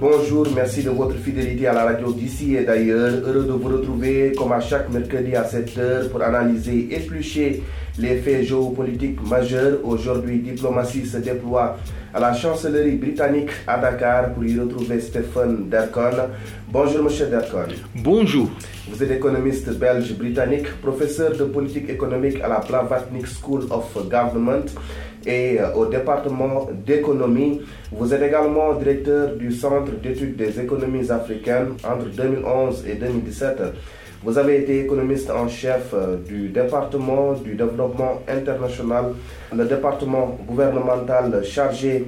bonjour, merci de votre fidélité à la radio d'ici et d'ailleurs. Heureux de vous retrouver comme à chaque mercredi à 7h pour analyser, éplucher les faits géopolitiques majeurs. Aujourd'hui, diplomatie se déploie à la chancellerie britannique à Dakar pour y retrouver Stéphane Dercon. Bonjour, monsieur Dercon. Bonjour. Vous êtes économiste belge britannique, professeur de politique économique à la Blavatnik School of Government et euh, au département d'économie. Vous êtes également directeur du Centre d'études des économies africaines entre 2011 et 2017. Vous avez été économiste en chef euh, du département du développement international, le département gouvernemental chargé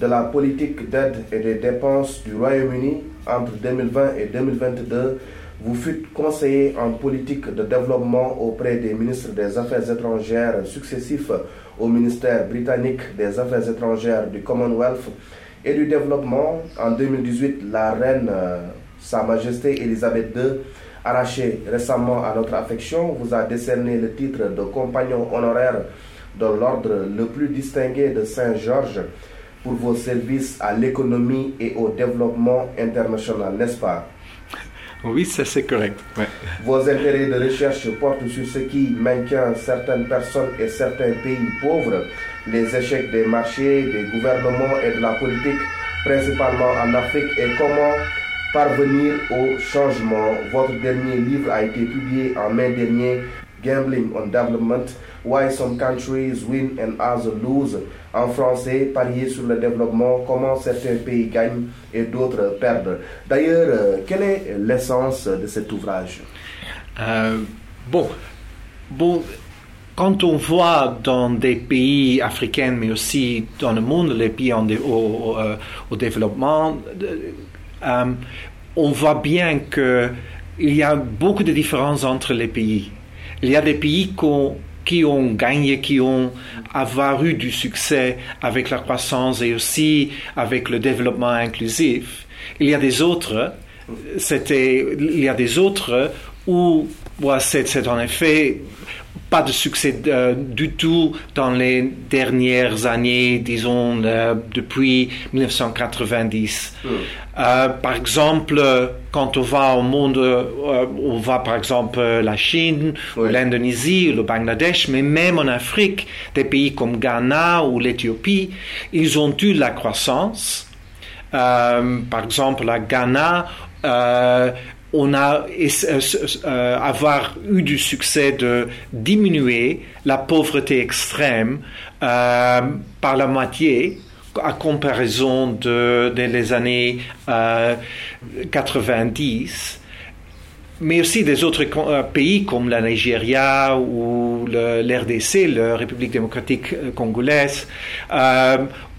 de la politique d'aide et des dépenses du Royaume-Uni entre 2020 et 2022. Vous fûtes conseiller en politique de développement auprès des ministres des Affaires étrangères successifs au ministère britannique des Affaires étrangères du Commonwealth et du Développement. En 2018, la reine, euh, Sa Majesté Elisabeth II, arrachée récemment à notre affection, vous a décerné le titre de compagnon honoraire de l'ordre le plus distingué de Saint-Georges pour vos services à l'économie et au développement international, n'est-ce pas? Oui, ça c'est correct. Vos intérêts de recherche portent sur ce qui maintient certaines personnes et certains pays pauvres, les échecs des marchés, des gouvernements et de la politique, principalement en Afrique, et comment parvenir au changement? Votre dernier livre a été publié en mai dernier Gambling on Development, Why Some Countries Win and Others Lose. En français, parier sur le développement, comment certains pays gagnent et d'autres perdent. D'ailleurs, euh, quelle est l'essence de cet ouvrage? Euh, Bon, bon, quand on voit dans des pays africains, mais aussi dans le monde, les pays en euh, développement, on voit bien qu'il y a beaucoup de différences entre les pays. Il y a des pays qui ont gagné, qui ont avoir eu du succès avec la croissance et aussi avec le développement inclusif. Il y a des autres, c'était, il y a des autres où c'est en effet pas de succès euh, du tout dans les dernières années, disons euh, depuis 1990. Hmm. Euh, par exemple, quand on va au monde, on va par exemple la Chine, l'Indonésie, le Bangladesh, mais même en Afrique, des pays comme Ghana ou l'Éthiopie, ils ont eu la croissance. par exemple, à Ghana, on a euh, euh, avoir eu du succès de diminuer la pauvreté extrême euh, par la moitié à comparaison de, les années 90 mais aussi des autres pays comme la Nigeria ou l'RDC, la République démocratique congolaise,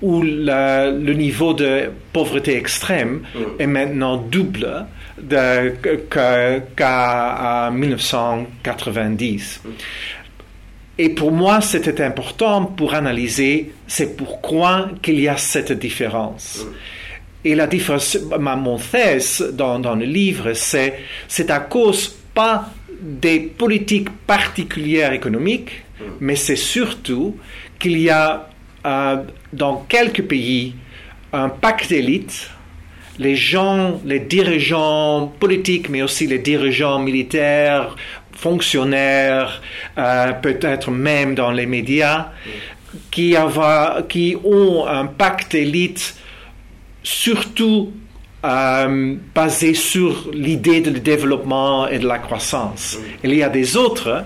où le niveau de pauvreté extrême mm. est maintenant double qu'à 1990. Et pour moi, c'était important pour analyser c'est pourquoi qu'il y a cette différence. Et la différence, ma, mon thèse dans, dans le livre, c'est, c'est à cause pas des politiques particulières économiques, mais c'est surtout qu'il y a euh, dans quelques pays un pacte d'élite les gens, les dirigeants politiques, mais aussi les dirigeants militaires, fonctionnaires, euh, peut-être même dans les médias, qui, qui ont un pacte élite surtout euh, basé sur l'idée de développement et de la croissance. Il y a des autres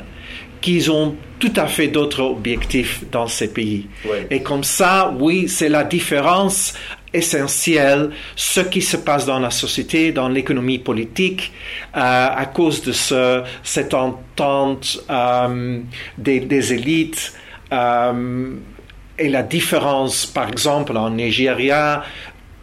qui ont tout à fait d'autres objectifs dans ces pays. Et comme ça, oui, c'est la différence essentiel ce qui se passe dans la société, dans l'économie politique, euh, à cause de ce, cette entente euh, des, élites. Euh, et la différence, par exemple, en Nigeria,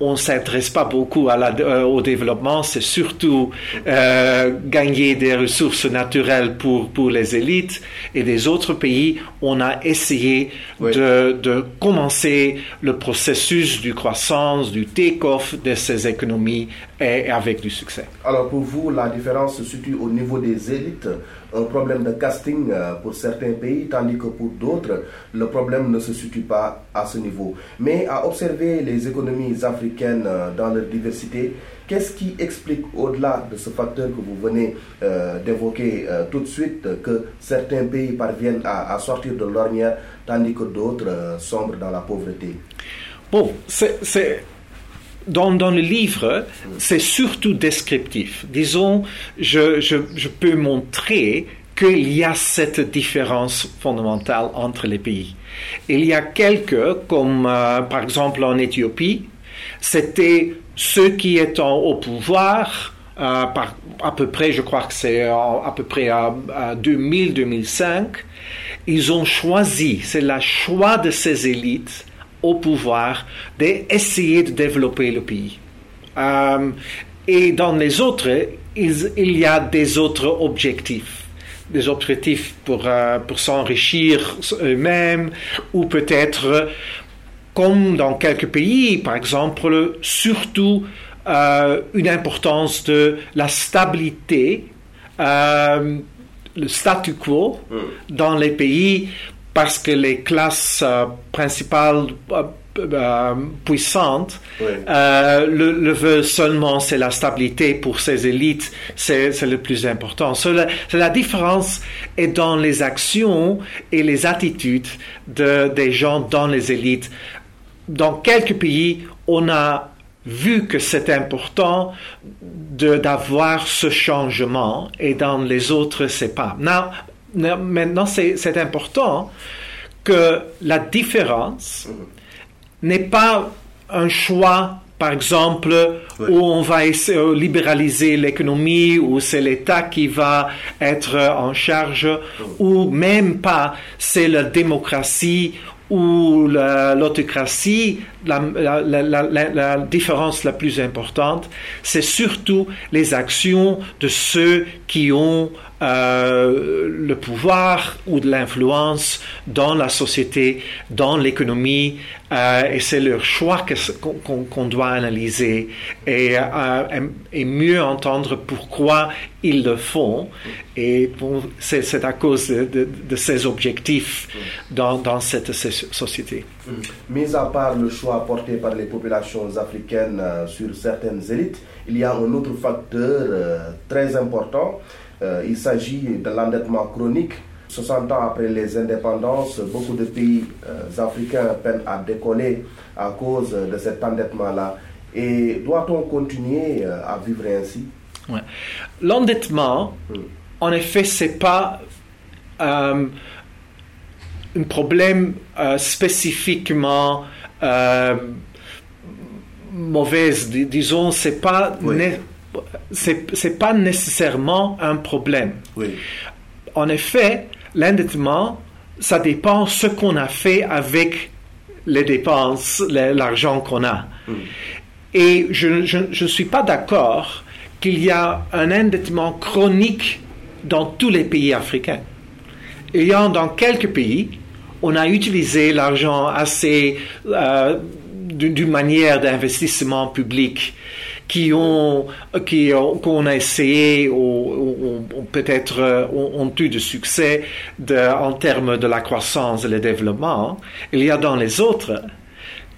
on ne s'intéresse pas beaucoup à la, euh, au développement, c'est surtout euh, gagner des ressources naturelles pour, pour les élites. Et des autres pays, on a essayé de, de, commencer le processus du croissance, du take-off de ces économies et avec du succès. Alors pour vous, la différence se situe au niveau des élites, un problème de casting euh, pour certains pays, tandis que pour d'autres, le problème ne se situe pas à ce niveau. Mais à observer les économies africaines euh, dans leur diversité, qu'est-ce qui explique, au-delà de ce facteur que vous venez euh, d'évoquer tout de suite, que certains pays parviennent à, sortir de l'ornière, tandis que d'autres sombrent dans la pauvreté? Bon, c'est dans, le livre, c'est surtout descriptif. Disons, je, peux montrer qu'il y a cette différence fondamentale entre les pays. Il y a quelques, comme euh, par exemple en Éthiopie, c'était ceux qui étaient au pouvoir, euh, à peu près, je crois que c'est à peu près à, à 2000-2005, ils ont choisi, c'est le choix de ces élites au pouvoir d'essayer de développer le pays. Euh, et dans les autres, il, y a des autres objectifs des objectifs pour, euh, pour s'enrichir eux-mêmes ou peut-être comme dans quelques pays, par exemple, surtout euh, une importance de la stabilité, le statu quo mm. dans les pays parce que les classes euh, principales euh, euh, puissantes le, le, veulent seulement, c'est la stabilité pour ces élites, c'est le plus important. la, la, différence est dans les actions et les attitudes de, des gens dans les élites. Dans quelques pays, on a vu que c'est important d'avoir ce changement et dans les autres, c'est pas. Now, maintenant, c'est important que la différence n'est pas un choix par exemple, où on va essayer de libéraliser l'économie, où c'est l'État qui va être en charge, ou même pas, c'est la démocratie ou l'autocratie, la, la, différence la plus importante, c'est surtout les actions de ceux qui ont euh, le pouvoir ou de l'influence dans la société, dans l'économie, euh, et c'est leur choix qu'on doit analyser et, euh, et, mieux entendre pourquoi ils le font. Et c'est à cause de, de, ces objectifs dans, dans cette société. Mis à part le choix porté par les populations africaines sur certaines élites, il y a un autre facteur très important euh, il s'agit de l'endettement chronique. 60 ans après les indépendances, beaucoup de pays euh, africains peinent à décoller à cause de cet endettement-là. Et doit-on continuer euh, à vivre ainsi? L'endettement, hmm. en effet, c'est pas un problème spécifiquement mauvais. Disons, c'est pas c'est pas nécessairement un problème. En effet, l'endettement, ça dépend ce qu'on a fait avec les dépenses, l'argent qu'on a. Mm. Et je ne suis pas d'accord qu'il y a un endettement chronique dans tous les pays africains. Il y a dans quelques pays, on a utilisé l'argent assez euh, d'une manière d'investissement public qui ont, qui qu'on a essayé ou, peut-être euh, ont, eu du succès de, en termes de la croissance et le développement. Il y a dans les autres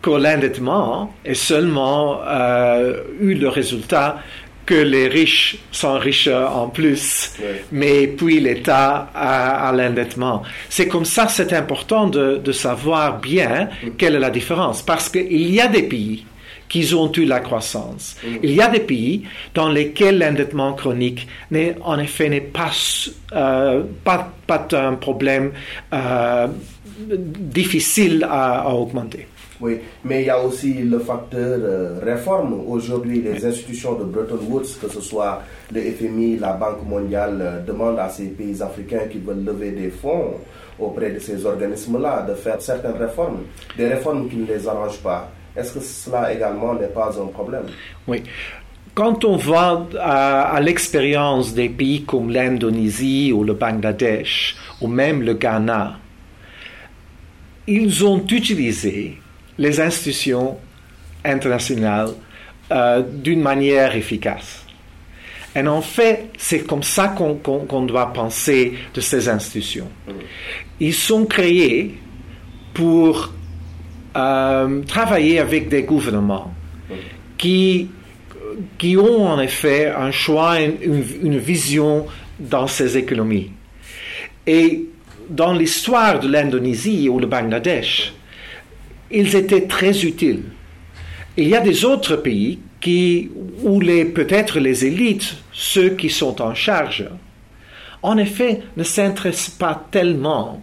que l'endettement est seulement euh, eu le résultat que les riches riches en plus, mais puis l'État a, l'endettement. C'est comme ça, c'est important de, de, savoir bien mm. quelle est la différence, parce qu'il y a des pays qu'ils ont eu la croissance. Mm. Il y a des pays dans lesquels l'endettement chronique, en effet, n'est pas, euh, pas, pas, un problème euh, difficile à, augmenter. Oui, mais il y a aussi le facteur euh, réforme. Aujourd'hui, les institutions de Bretton Woods, que ce soit le FMI, la Banque mondiale, demandent à ces pays africains qui veulent lever des fonds auprès de ces organismes-là de faire certaines réformes, des réformes qui ne les arrangent pas. Est-ce que cela également n'est pas un problème? Oui. Quand on va à, l'expérience des pays comme l'Indonésie ou le Bangladesh ou même le Ghana, ils ont utilisé les institutions internationales euh, d'une manière efficace. Et en fait, c'est comme ça qu'on doit penser de ces institutions. Ils sont créés pour euh, travailler avec des gouvernements qui, qui ont en effet un choix, une, vision dans ces économies. Et dans l'histoire de l'Indonésie ou le Bangladesh, ils étaient très utiles. Il y a des autres pays qui, où les, peut-être les élites, ceux qui sont en charge, en effet, ne s'intéressent pas tellement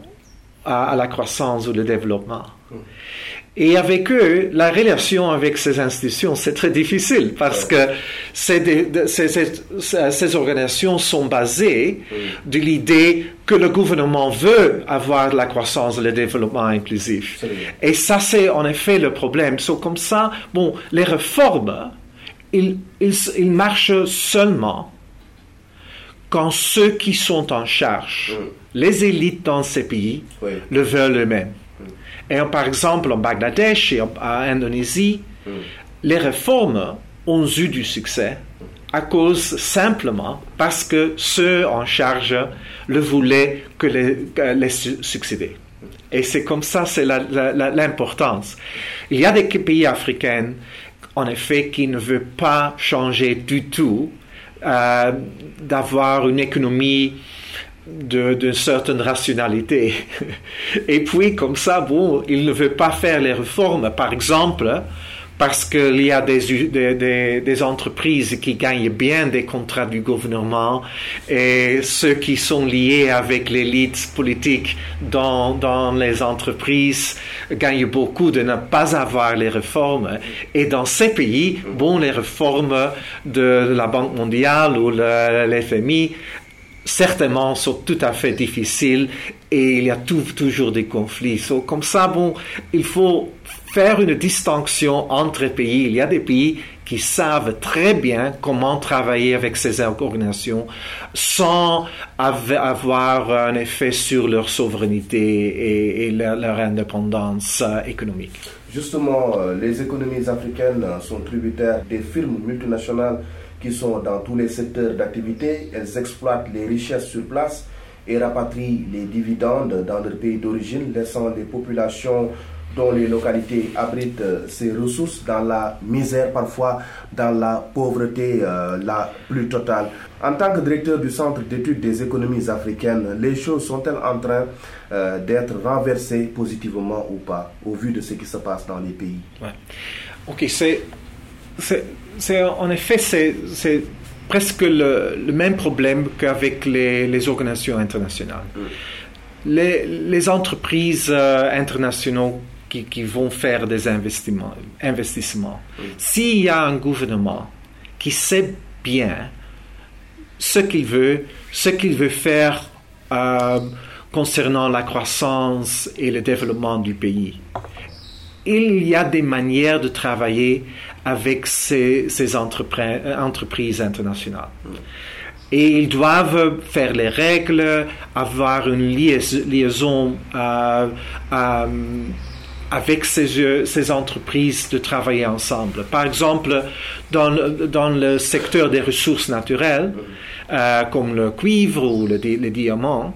à, la croissance ou le développement. Et avec eux, la relation avec ces institutions, c'est très difficile parce que ces, ces, organisations sont basées de l'idée que le gouvernement veut avoir la croissance et le développement inclusif. Et ça, c'est en effet le problème. So, comme ça, bon, les réformes, ils, ils, marchent seulement quand ceux qui sont en charge, les élites dans ces pays, le veulent eux-mêmes. Et par exemple, en Bangladesh et en, Indonésie, mm. les réformes ont eu du succès à cause simplement parce que ceux en charge le voulaient que les, succéder. Et c'est comme ça, c'est l'importance. Il y a des pays africains, en effet, qui ne veulent pas changer du tout, euh, d'avoir une économie d'une certaine rationalité. Et puis, comme ça, bon, il ne veut pas faire les réformes, par exemple, parce qu'il y a des, des, entreprises qui gagnent bien des contrats du gouvernement et ceux qui sont liés avec l'élite politique dans, dans les entreprises gagnent beaucoup de ne pas avoir les réformes. Et dans ces pays, bon, les réformes de la Banque mondiale ou l'FMI certainement sont tout à fait difficiles et il y a toujours des conflits. comme ça, bon, il faut faire une distinction entre pays. Il y a des pays qui savent très bien comment travailler avec ces organisations sans avoir un effet sur leur souveraineté et, leur, indépendance euh, économique. Justement, euh, les économies africaines sont tributaires des firmes multinationales qui sont dans tous les secteurs d'activité. Elles exploitent les richesses sur place et rapatrient les dividendes dans leur pays d'origine, laissant les populations dont les localités abritent ces ressources dans la misère, parfois dans la pauvreté euh, la plus totale. En tant que directeur du Centre d'études des économies africaines, les choses sont-elles en train euh, d'être renversées positivement ou pas, au vu de ce qui se passe dans les pays? Ok, c'est c'est en effet, c'est presque le, même problème qu'avec les, organisations internationales. Mm. Les, entreprises euh, internationales qui, vont faire des investissements, investissements. S'il y a un gouvernement qui sait bien ce qu'il veut, ce qu'il veut faire euh, concernant la croissance et le développement du pays, il y a des manières de travailler avec ces, ces entreprises internationales. Et ils doivent faire les règles, avoir une liaison euh, euh, avec ces, entreprises de travailler ensemble. Par exemple, dans, le secteur des ressources naturelles, euh, comme le cuivre ou le, le diamant,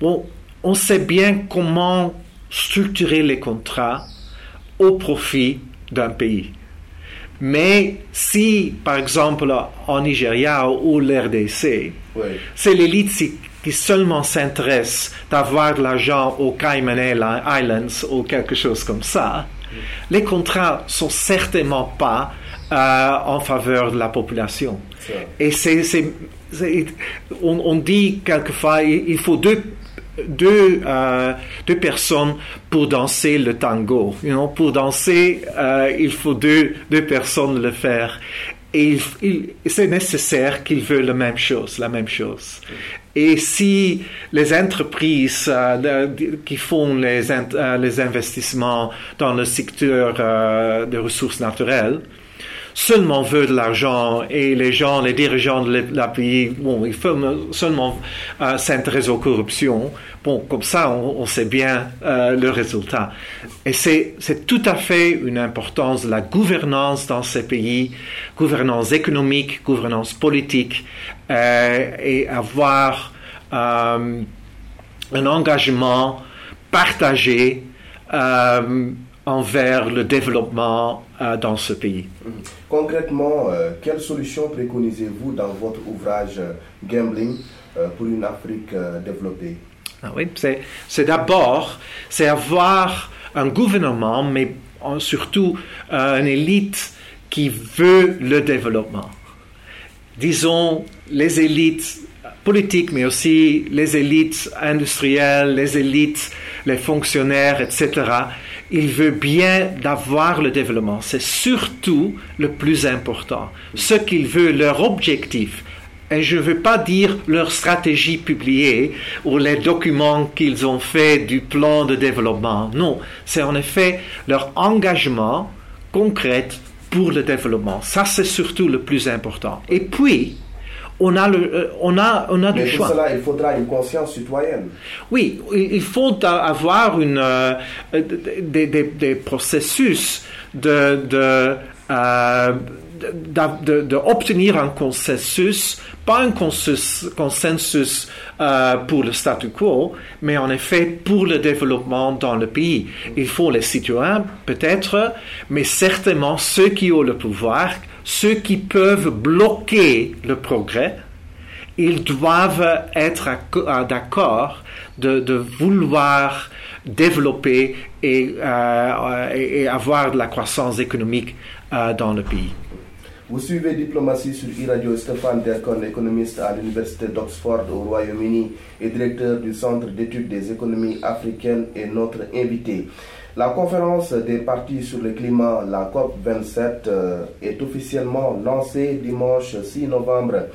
bon, on sait bien comment structurer les contrats au profit d'un pays. Mais si, par exemple, en Nigeria ou l'RDC, c'est l'élite qui seulement s'intéresse d'avoir de l'argent aux Cayman Islands ou quelque chose comme ça, les contrats sont certainement pas euh, en faveur de la population. Et c'est, on, on, dit quelquefois, il faut deux deux, euh, deux personnes pour danser le tango. You pour danser, euh, il faut deux, deux personnes le faire. Et c'est nécessaire qu'ils veulent la même chose, la même chose. Et si les entreprises euh, qui font les, les investissements dans le secteur des ressources naturelles seulement veut de l'argent et les gens, les dirigeants de la pays, bon, ils font seulement euh, s'intéresser aux corruptions, bon, comme ça, on, sait bien euh, le résultat. Et c'est, tout à fait une importance de la gouvernance dans ces pays, gouvernance économique, gouvernance politique, euh, et avoir euh, un engagement partagé envers le développement dans ce pays. Concrètement, euh, quelles solutions préconisez-vous dans votre ouvrage Gambling pour une Afrique développée? Ah oui, c'est d'abord, c'est avoir un gouvernement, mais surtout une élite qui veut le développement. Disons, les élites politiques, mais aussi les élites industrielles, les élites, les fonctionnaires, etc. Il veut bien d'avoir le développement. C'est surtout le plus important. Ce qu'il veut, leur objectif. Et je ne veux pas dire leur stratégie publiée ou les documents qu'ils ont fait du plan de développement. Non, c'est en effet leur engagement concret pour le développement. Ça, c'est surtout le plus important. Et puis, on a, le, euh, on a, on a du choix. Pour cela, il faudra une conscience citoyenne. Oui, il faut avoir une, euh, des, des, des, processus de, de, euh, d'obtenir un consensus, pas un consensus, consensus euh, pour le statu quo, mais en effet pour le développement dans le pays. Il faut les citoyens, peut-être, mais certainement ceux qui ont le pouvoir, ceux qui peuvent bloquer le progrès, ils doivent être d'accord de, vouloir développer et, euh, et, avoir de la croissance économique euh, dans le pays. Vous suivez Diplomatie sur e-radio Stéphane Dercon, économiste à l'Université d'Oxford au Royaume-Uni et directeur du Centre d'études des économies africaines est notre invité. La conférence des partis sur le climat, la COP27, euh, est officiellement lancée dimanche 6 novembre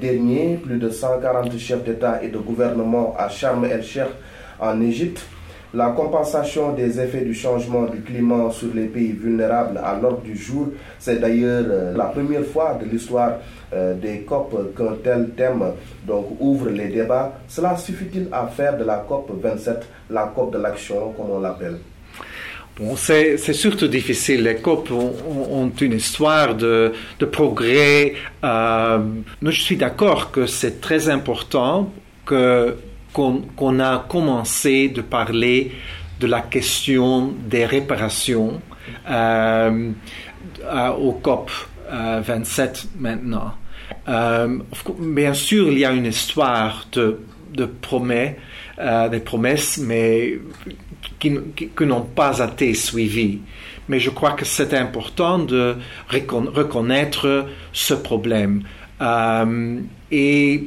dernier. Plus de 140 chefs d'État et de gouvernement à Sharm el-Sheikh en Égypte. La compensation des effets du changement du climat sur les pays vulnérables à l'ordre du jour, c'est d'ailleurs euh, la première fois de l'histoire euh, des COP qu'un tel thème donc, ouvre les débats. Cela suffit-il à faire de la COP 27 la COP de l'action, comme on l'appelle? C'est, surtout difficile. Les COP ont, une histoire de, progrès. Euh, je suis d'accord que c'est très important qu'on, a commencé de parler de la question des réparations euh, au COP 27 maintenant. Euh, bien sûr, il y a une histoire de, de promesses, euh, des promesses, mais qui, n'ont pas été suivies. Mais je crois que c'est important de reconnaître ce problème. Euh, et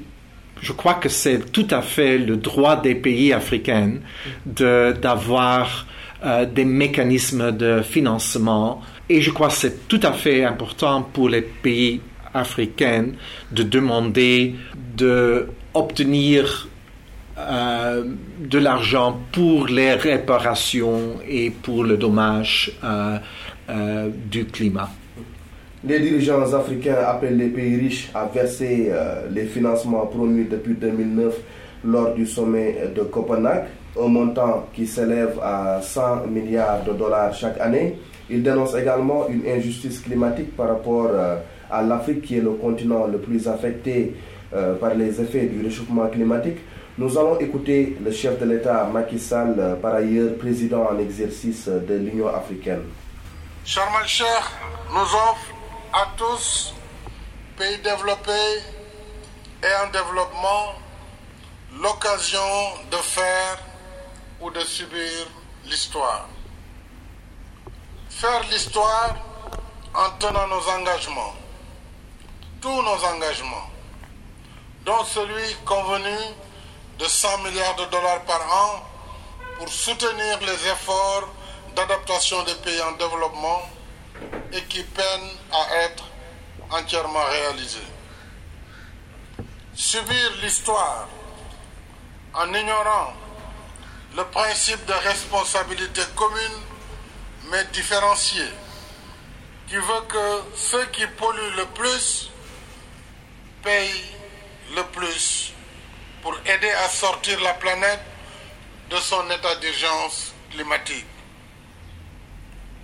je crois que c'est tout à fait le droit des pays africains d'avoir euh, des mécanismes de financement. Et je crois que c'est tout à fait important pour les pays africains de demander d'obtenir euh, de l'argent pour les réparations et pour le dommage euh, euh, du climat. Les dirigeants africains appellent les pays riches à verser les financements promis depuis 2009 lors du sommet de Copenhague, un montant qui s'élève à 100 milliards de dollars chaque année. Ils dénoncent également une injustice climatique par rapport à l'Afrique qui est le continent le plus affecté par les effets du réchauffement climatique. Nous allons écouter le chef de l'État Macky Sall, euh, par ailleurs président en exercice de l'Union africaine. Sharm el-Sheikh nous offre à tous, pays développés et en développement, l'occasion de faire ou de subir l'histoire. Faire l'histoire en tenant nos engagements, tous nos engagements, dont celui convenu de 100 milliards de dollars par an pour soutenir les efforts d'adaptation des pays en développement et qui peinent à être entièrement réalisés. Subir l'histoire en ignorant le principe de responsabilité commune mais différenciée qui veut que ceux qui polluent le plus payent le plus pour aider à sortir la planète de son état d'urgence climatique.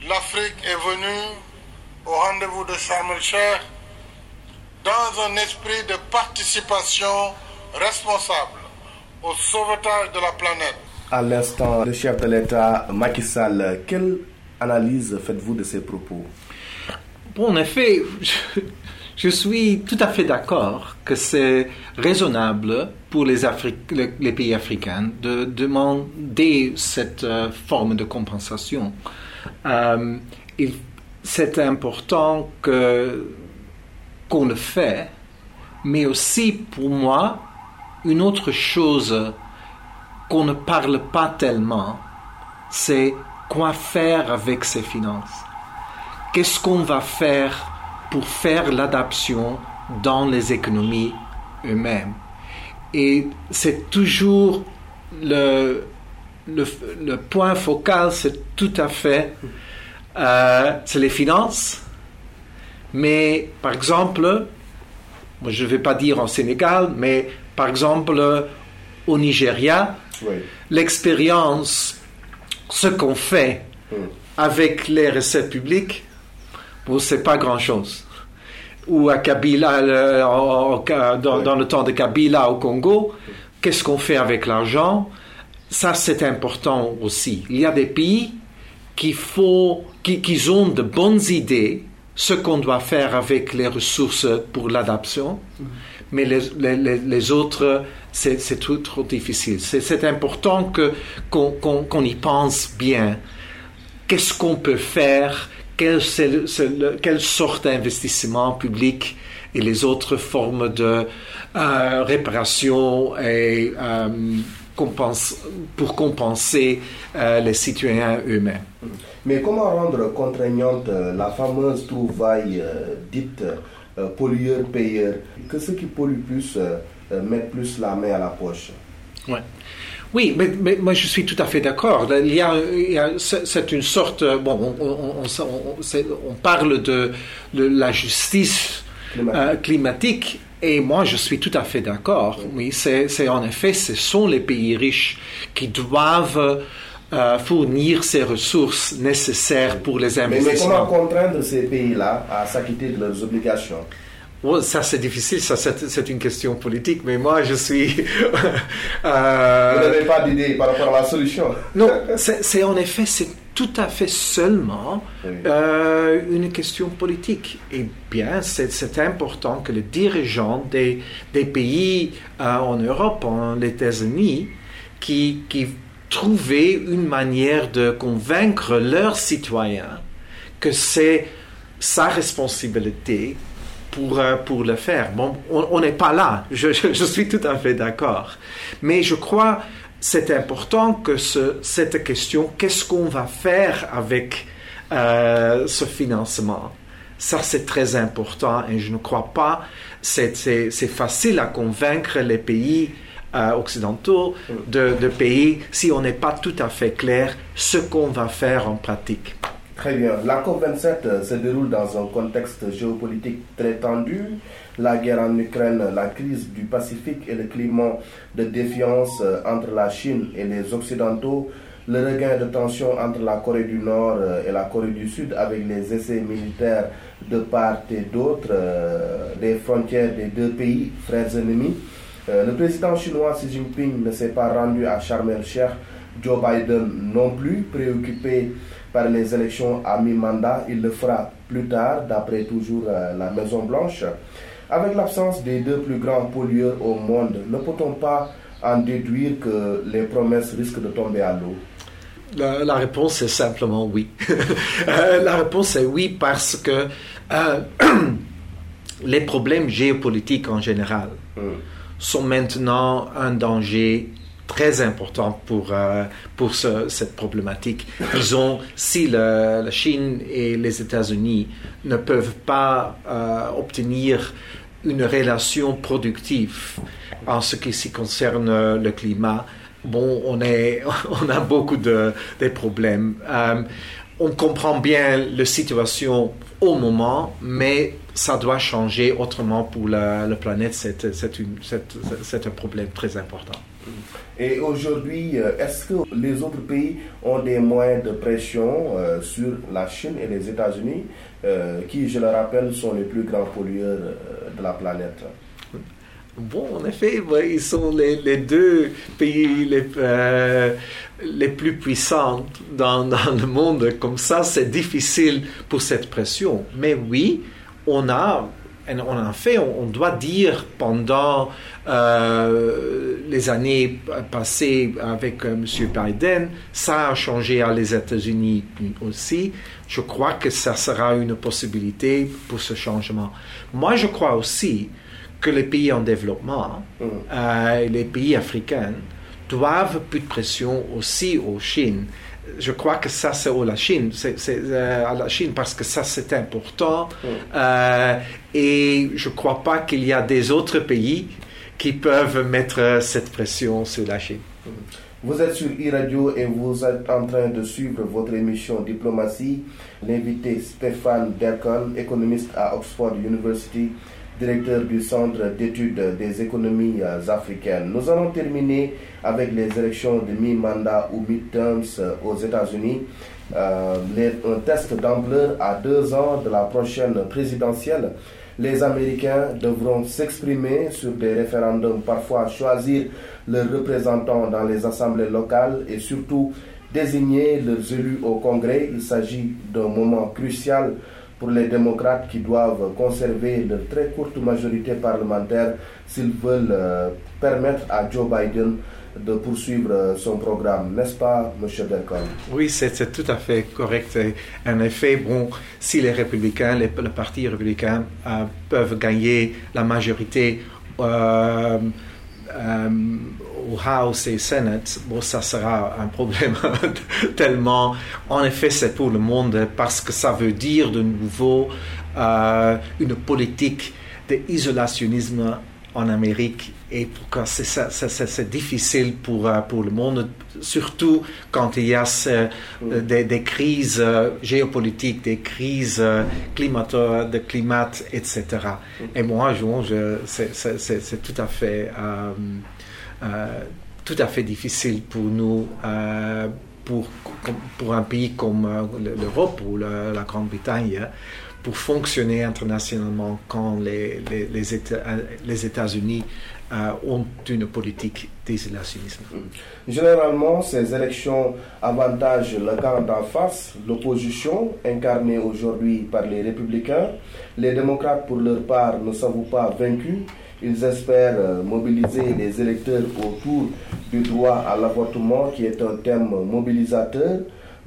L'Afrique est venue au rendez-vous de Sharm el-Sheikh dans un esprit de participation responsable au sauvetage de la planète. À l'instant, le chef de l'État, Macky Sall, quelle analyse faites-vous de ces propos? Bon, en effet, je, je suis tout à fait d'accord que c'est raisonnable pour les, pays africains de demander cette euh, forme de compensation. Euh, c'est important qu'on le fait, mais aussi pour moi, une autre chose qu'on ne parle pas tellement, c'est quoi faire avec ces finances? Qu'est-ce qu'on va faire pour faire l'adaptation dans les économies eux-mêmes Et c'est toujours le, le, le point focal, c'est tout à fait, euh, c'est les finances. Mais par exemple, moi, je ne vais pas dire en Sénégal, mais par exemple au Nigeria, Oui. l'expérience, ce qu'on fait avec les recettes publiques, bon, c'est pas grand-chose. Ou à Kabila, euh, dans, Ouais. dans le temps de Kabila au Congo, qu'est-ce qu'on fait avec l'argent? Ça, c'est important aussi. Il y a des pays qui, faut, qui, qui ont de bonnes idées, ce qu'on doit faire avec les ressources pour l'adaptation, mais les, les- les- autres, c'est c'est tout trop difficile. C'est c'est important que- qu'on qu'on- qu'on y pense bien. Qu'est-ce qu'on peut faire quelle, c'est le- c'est le- quelle sorte d'investissement public et les autres formes de euh, réparation et euh, compense- pour compenser euh, les citoyens eux-mêmes. Mais comment rendre contraignante euh, la fameuse trouvaille euh, dite euh, pollueur-payeur? Que ceux qui polluent plus mettent plus la main à la poche Ouais. Oui, mais, mais moi je suis tout à fait d'accord. Il y a, c'est une sorte. Bon, on, on- on- on- c'est- on parle de, de la justice Climatique. euh, climatique et moi je suis tout à fait d'accord. Oui, c'est en effet, ce sont les pays riches qui doivent euh, fournir ces ressources nécessaires pour les mais, mais comment investissements. contraindre ces pays-là à s'acquitter de leurs obligations? Ça c'est difficile, ça c'est c'est une question politique, mais moi je suis. euh, Vous n'avez pas d'idée par rapport à la solution Non, c'est en effet, c'est tout à fait seulement Oui. euh, une question politique. Et bien, c'est c'est important que les dirigeants des, des pays euh, en Europe, en États-Unis, qui, qui trouvaient une manière de convaincre leurs citoyens que c'est sa responsabilité pour, euh, pour le faire. Bon, on n'est pas là, je, je- suis tout à fait d'accord. Mais je crois c'est important que ce- cette question, qu'est-ce qu'on va faire avec euh, ce financement? Ça, c'est très important et je ne crois pas c'est c'est- facile à convaincre les pays euh, occidentaux de, de payer si on n'est pas tout à fait clair ce qu'on va faire en pratique. Très bien. La COP27 euh, se déroule dans un contexte géopolitique très tendu. La guerre en Ukraine, la crise du Pacifique et le climat de défiance euh, entre la Chine et les Occidentaux, le regain de tension entre la Corée du Nord euh, et la Corée du Sud avec les essais militaires de part et d'autre des frontières des deux pays, frères ennemis. Le président chinois Xi Jinping ne s'est pas rendu à Sharm el-Sheikh, Joe Biden non plus, préoccupé par les élections à mi-mandat. Il le fera plus tard, d'après toujours euh, la Maison-Blanche. Avec l'absence des deux plus grands pollueurs au monde, ne peut-on pas en déduire que les promesses risquent de tomber à l'eau? La, la réponse est simplement oui. Euh, la réponse est oui parce que euh, les problèmes géopolitiques en général Hmm. sont maintenant un danger très important pour, euh, pour ce- cette problématique. Disons, si le- la Chine et les États-Unis ne peuvent pas euh, obtenir une relation productive en ce qui concerne euh, le climat, bon, on, a beaucoup de, problèmes. On comprend bien la situation au moment, mais ça doit changer autrement pour la, planète. C'est un problème très important. Et aujourd'hui, euh, est-ce que les autres pays ont des moyens de pression euh, sur la Chine et les États-Unis, euh, qui, je le rappelle, sont les plus grands pollueurs de la planète? Bon, en effet, ils sont les, deux pays les, les plus puissants dans, dans, le monde. Comme ça, c'est difficile pour cette pression. Mais oui, on a en fait, on, doit dire pendant euh, les années passées avec euh, M. Biden, ça a changé à les États-Unis aussi. Je crois que ça sera une possibilité pour ce changement. Moi, je crois aussi que les pays en développement, mm. euh, les pays africains, doivent plus de pression aussi aux Chine je crois que ça, c'est la Chine. C'est, euh, à la Chine parce que ça, c'est important. Mm. Euh, et je ne crois pas qu'il y a des autres pays qui peuvent mettre cette pression sur la Chine. Vous êtes sur e-radio et vous êtes en train de suivre votre émission Diplomatie. L'invité Stéphane Derkon, économiste à Oxford University, directeur du Centre d'études des économies africaines. Nous allons terminer avec les élections de mi-mandat ou mid-terms aux États-Unis. Euh, un test d'ampleur à deux ans de la prochaine présidentielle. Les Américains devront s'exprimer sur des référendums, parfois choisir leurs représentants dans les assemblées locales et surtout désigner leurs élus au Congrès. Il s'agit d'un moment crucial pour les démocrates qui doivent conserver leur très courte majorité parlementaire s'ils veulent euh, permettre à Joe Biden de poursuivre euh, son programme, n'est-ce pas, M. Delcon Oui, c'est tout à fait correct. En effet, bon, si les républicains, le parti républicain euh, peuvent gagner la majorité au House et Senate, bon, ça sera un problème tellement. En effet, c'est pour le monde parce que ça veut dire de nouveau euh, une politique d'isolationnisme en Amérique et pourquoi c'est difficile pour, euh, pour le monde, surtout quand il y a euh, des, crises géopolitiques, des crises climato, de climat, etc. Et moi, je, c'est tout à fait euh, tout à fait difficile pour nous, euh, pour, pour un pays comme euh, l'Europe ou la, Grande-Bretagne, pour fonctionner internationalement quand les, les, États, les États-Unis ont une politique d'isolationnisme. Généralement, ces élections avantagent le camp d'en face, l'opposition, incarnée aujourd'hui par les républicains. Les démocrates, pour leur part, ne s'avouent pas vaincus ils espèrent euh, mobiliser les électeurs autour du droit à l'avortement qui est un thème mobilisateur.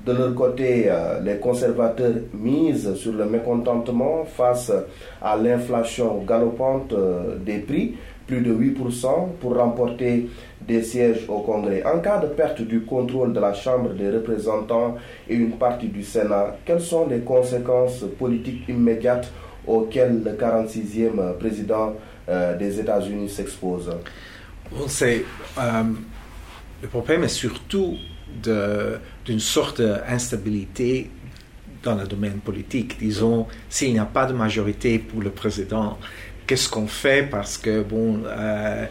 De leur côté, euh, les conservateurs misent sur le mécontentement face à l'inflation galopante euh, des prix, plus de 8% pour remporter des sièges au Congrès. En cas de perte du contrôle de la Chambre des représentants et une partie du Sénat, quelles sont les conséquences politiques immédiates auxquelles le 46e président euh, des États-Unis s'exposent c'est, euh, Le problème est surtout d'une sorte d'instabilité dans le domaine politique. Disons, s'il n'y a pas de majorité pour le président, qu'est-ce qu'on fait? Parce que, bon, euh,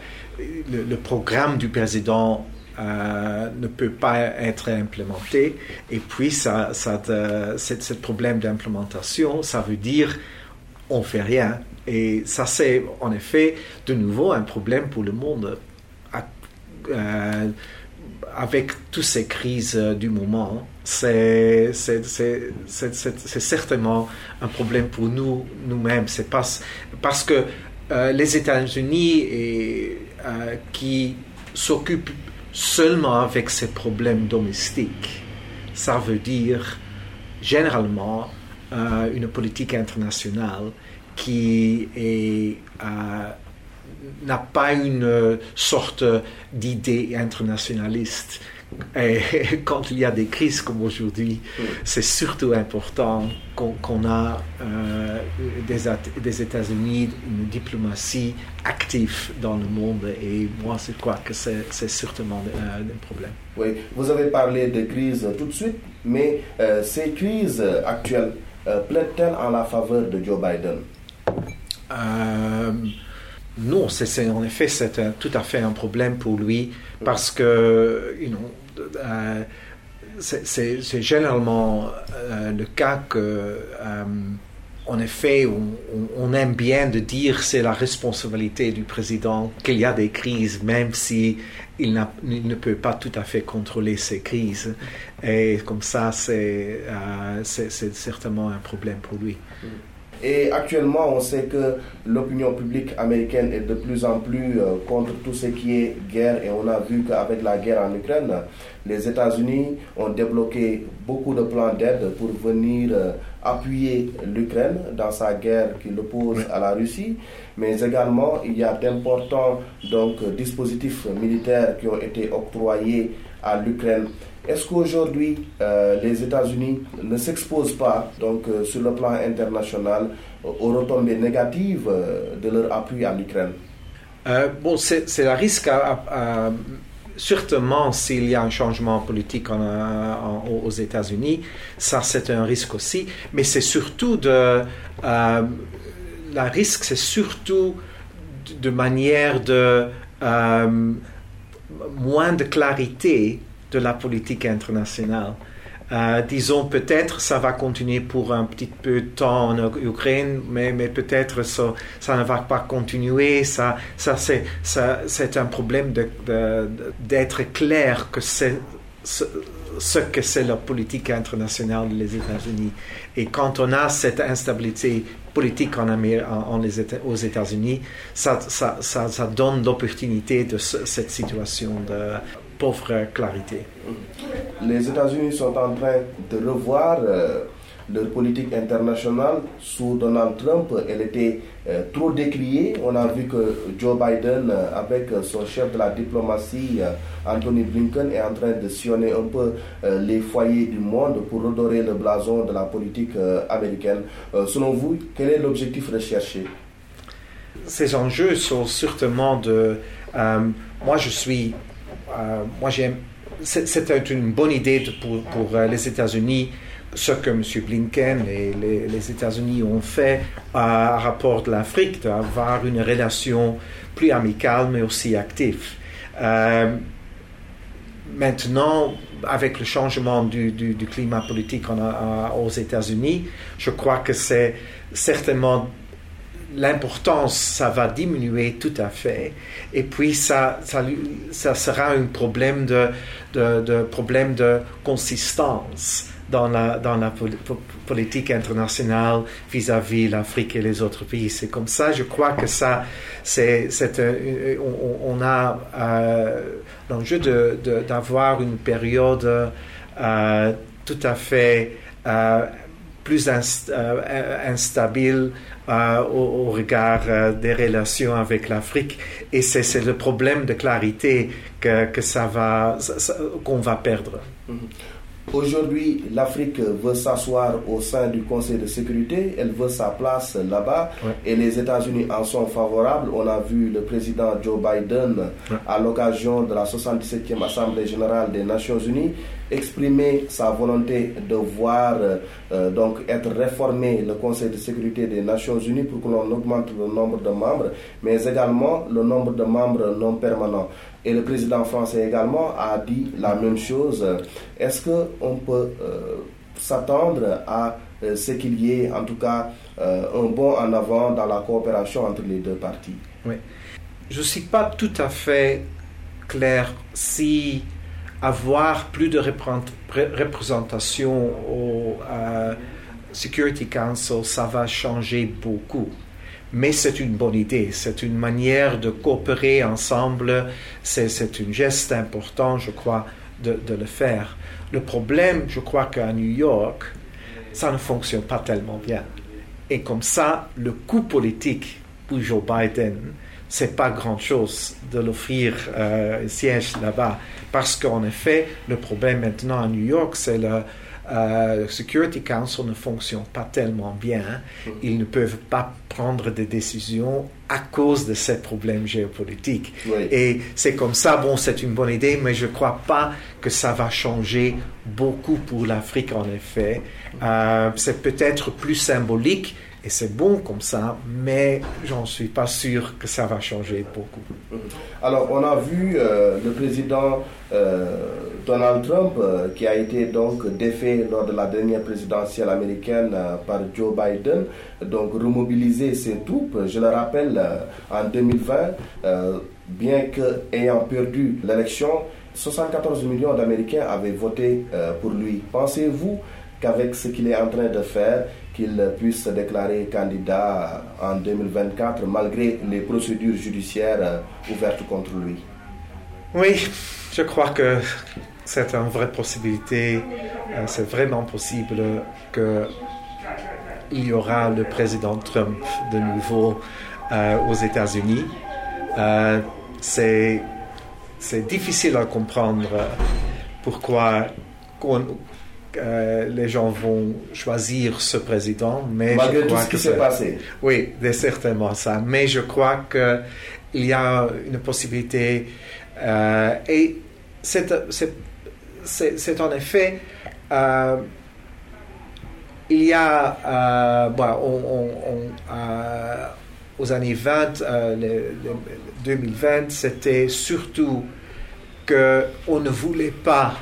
le, programme du président ne peut pas être implémenté. Et puis, ça, ça ce problème d'implémentation, ça veut dire on fait rien. Et ça, c'est en effet de nouveau un problème pour le monde. Euh, avec toutes ces crises du moment, c'est certainement un problème pour nous, nous-mêmes. C'est parce, que euh, les États-Unis euh, qui s'occupent seulement avec ces problèmes domestiques, ça veut dire généralement une politique internationale qui euh, n'a pas une sorte d'idée internationaliste Et quand il y a des crises comme aujourd'hui, c'est surtout important qu'on a euh, des, États-Unis, une diplomatie active dans le monde. Et moi, je crois que c'est certainement un, problème. Oui, vous avez parlé de crise tout de suite, mais euh, ces crises actuelles euh, plaident-elles en la faveur de Joe Biden? Non, c'est en effet c'est tout à fait un problème pour lui parce que euh, c'est généralement euh, le cas que euh, en effet, on, aime bien de dire c'est la responsabilité du président qu'il y a des crises, même si il, ne peut pas tout à fait contrôler ces crises. Et comme ça, c'est certainement un problème pour lui. Mm. Et actuellement, on sait que l'opinion publique américaine est de plus en plus euh, contre tout ce qui est guerre. Et on a vu qu'avec la guerre en Ukraine, les États-Unis ont débloqué beaucoup de plans d'aide pour venir euh, appuyer l'Ukraine dans sa guerre qui l'oppose à la Russie. Mais également, il y a d'importants donc, dispositifs militaires qui ont été octroyés à l'Ukraine. Est-ce qu'aujourd'hui, euh, les États-Unis ne s'exposent pas, donc, euh, sur le plan international, aux retombées négatives euh, de leur appui à l'Ukraine Bon, c'est un risque, à, certainement s'il y a un changement politique aux États-Unis, ça c'est un risque aussi, mais c'est surtout de. la risque, c'est surtout de manière de. moins de clarité de la politique internationale. Euh, disons peut-être ça va continuer pour un petit peu de temps en Ukraine, mais, mais peut-être ça, ça, ne va pas continuer. Ça, ça c'est, un problème d'être clair que c'est ce, que c'est la politique internationale des États-Unis. Et quand on a cette instabilité politique en, en, les aux États-Unis, ça, ça, donne l'opportunité de cette situation de pauvre clarité. Les États-Unis sont en train de revoir euh, leur politique internationale. Sous Donald Trump, elle était euh, trop décriée. On a vu que Joe Biden, euh, avec son chef de la diplomatie, Anthony Blinken, est en train de sillonner un peu les foyers du monde pour redorer le blason de la politique américaine. selon vous, quel est l'objectif recherché? Ces enjeux sont certainement de... moi, je suis euh, moi, c'était une bonne idée pour, euh, les États-Unis ce que M. Blinken et les, États-Unis ont fait à rapport de l'Afrique, d'avoir une relation plus amicale mais aussi active. Euh, maintenant, avec le changement du, climat politique aux États-Unis, je crois que c'est certainement l'importance, ça va diminuer tout à fait. Et puis, ça, ça, sera un problème de, de, problème de consistance dans la, dans la politique internationale vis-à-vis l'Afrique et les autres pays. C'est comme ça, je crois que ça, c'est, on, on, a euh, l'enjeu d'avoir une période euh, tout à fait euh, plus instable euh, au, regard euh, des relations avec l'Afrique. Et c'est le problème de clarité que, ça va, qu'on va perdre. Mm-hmm. Aujourd'hui, l'Afrique veut s'asseoir au sein du Conseil de sécurité, elle veut sa place là-bas et les États-Unis en sont favorables. On a vu le président Joe Biden à l'occasion de la 77e Assemblée générale des Nations Unies exprimer sa volonté de voir euh, donc être réformé le Conseil de sécurité des Nations Unies pour que l'on augmente le nombre de membres, mais également le nombre de membres non permanents. Et le président français également a dit la même chose. Est-ce qu'on peut euh, s'attendre à euh, ce qu'il y ait en tout cas un bond en avant dans la coopération entre les deux parties? Oui. Je ne suis pas tout à fait clair si avoir plus de représentation au euh, Security Council, ça va changer beaucoup. Mais c'est une bonne idée, c'est une manière de coopérer ensemble, c'est un geste important, je crois, de, le faire. Le problème, je crois qu'à New York, ça ne fonctionne pas tellement bien. Et comme ça, le coût politique pour Joe Biden c'est pas grand chose de l'offrir euh, un siège là-bas. Parce qu'en effet, le problème maintenant à New York, c'est le euh, Security Council ne fonctionne pas tellement bien. Ils ne peuvent pas prendre des décisions à cause de ces problèmes géopolitiques. Et c'est comme ça, bon, c'est une bonne idée, mais je ne crois pas que ça va changer beaucoup pour l'Afrique, en effet. Euh, c'est peut-être plus symbolique, et c'est bon comme ça, mais j'en suis pas sûr que ça va changer beaucoup. Alors, on a vu euh, le président euh, Donald Trump euh, qui a été donc défait lors de la dernière présidentielle américaine par Joe Biden, donc remobiliser ses troupes. Je le rappelle, en 2020, bien que ayant perdu l'élection, 74 millions d'Américains avaient voté pour lui. Pensez-vous qu'avec ce qu'il est en train de faire, qu'il puisse se déclarer candidat en 2024 malgré les procédures judiciaires euh, ouvertes contre lui Oui, je crois que c'est une vraie possibilité. Euh, c'est vraiment possible qu'il y aura le président Trump de nouveau euh, aux États-Unis. c'est, c'est difficile à comprendre pourquoi euh, les gens vont choisir ce président, mais malgré tout ce qui s'est passé. Oui, c'est certainement ça. Mais je crois que il y a une possibilité euh, et c'est en effet euh, il y a bon, aux années 20, 2020, c'était surtout que on ne voulait pas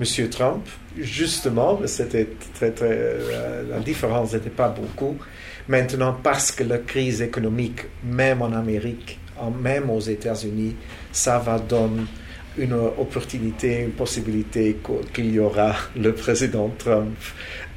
M. Trump justement, c'était très, très, euh, la différence n'était pas beaucoup. Maintenant, parce que la crise économique, même en Amérique, même aux États-Unis, ça va donner une opportunité, une possibilité qu'il y aura le président Trump,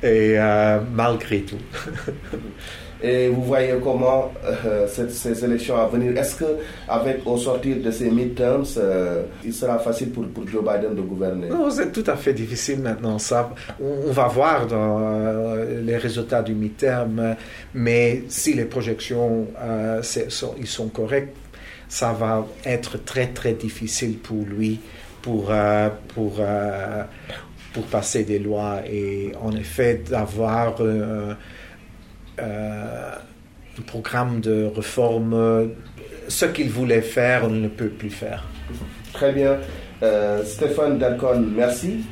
et euh, malgré tout. Et vous voyez comment euh, ces, élections à venir, est-ce que avec au sortir de ces midterms, euh, il sera facile pour, pour, Joe Biden de gouverner? Non, c'est tout à fait difficile maintenant. Ça, on, va voir dans euh, les résultats du midterm, mais si les projections sont, ils sont correctes, ça va être très très difficile pour lui pour pour pour passer des lois et en effet d'avoir euh, un programme de réforme. Ce qu'il voulait faire, on ne peut plus faire. Très bien. Euh, Stéphane Dalcon, merci.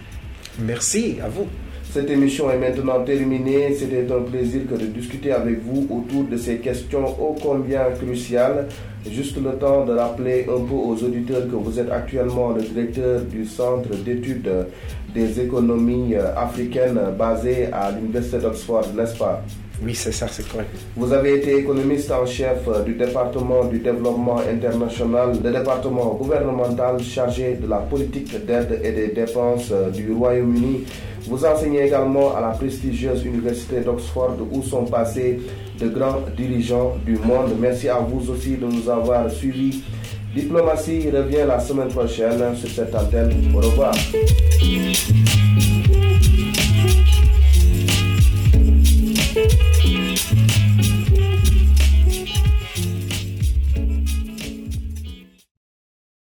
Merci à vous. Cette émission est maintenant terminée. C'était un plaisir que de discuter avec vous autour de ces questions ô combien cruciales. Juste le temps de rappeler un peu aux auditeurs que vous êtes actuellement le directeur du Centre d'études des économies africaines basé à l'Université d'Oxford, n'est-ce pas? Oui, c'est ça, c'est correct. Vous avez été économiste en chef euh, du département du développement international, le département gouvernemental chargé de la politique d'aide et des dépenses euh, du Royaume-Uni. Vous enseignez également à la prestigieuse université d'Oxford où sont passés de grands dirigeants du monde. Merci à vous aussi de nous avoir suivis. Diplomatie revient la semaine prochaine sur cette antenne. Au revoir.